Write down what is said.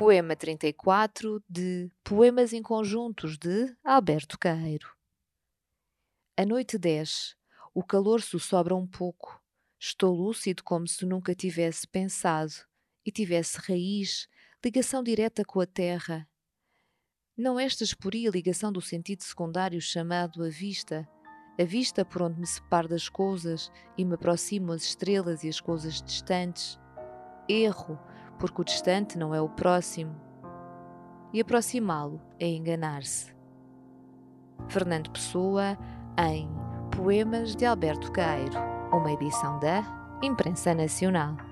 Poema 34 de Poemas em Conjuntos de Alberto Caeiro. A noite desce, o calor sussobra um pouco. Estou lúcido como se nunca tivesse pensado e tivesse raiz, ligação direta com a terra. Não esta esporia ligação do sentido secundário chamado a vista, a vista por onde me separo das coisas e me aproximo as estrelas e as coisas distantes. Erro, porque o distante não é o próximo. E aproximá-lo é enganar-se. Fernando Pessoa, em Poemas de Alberto Cairo, uma edição da Imprensa Nacional.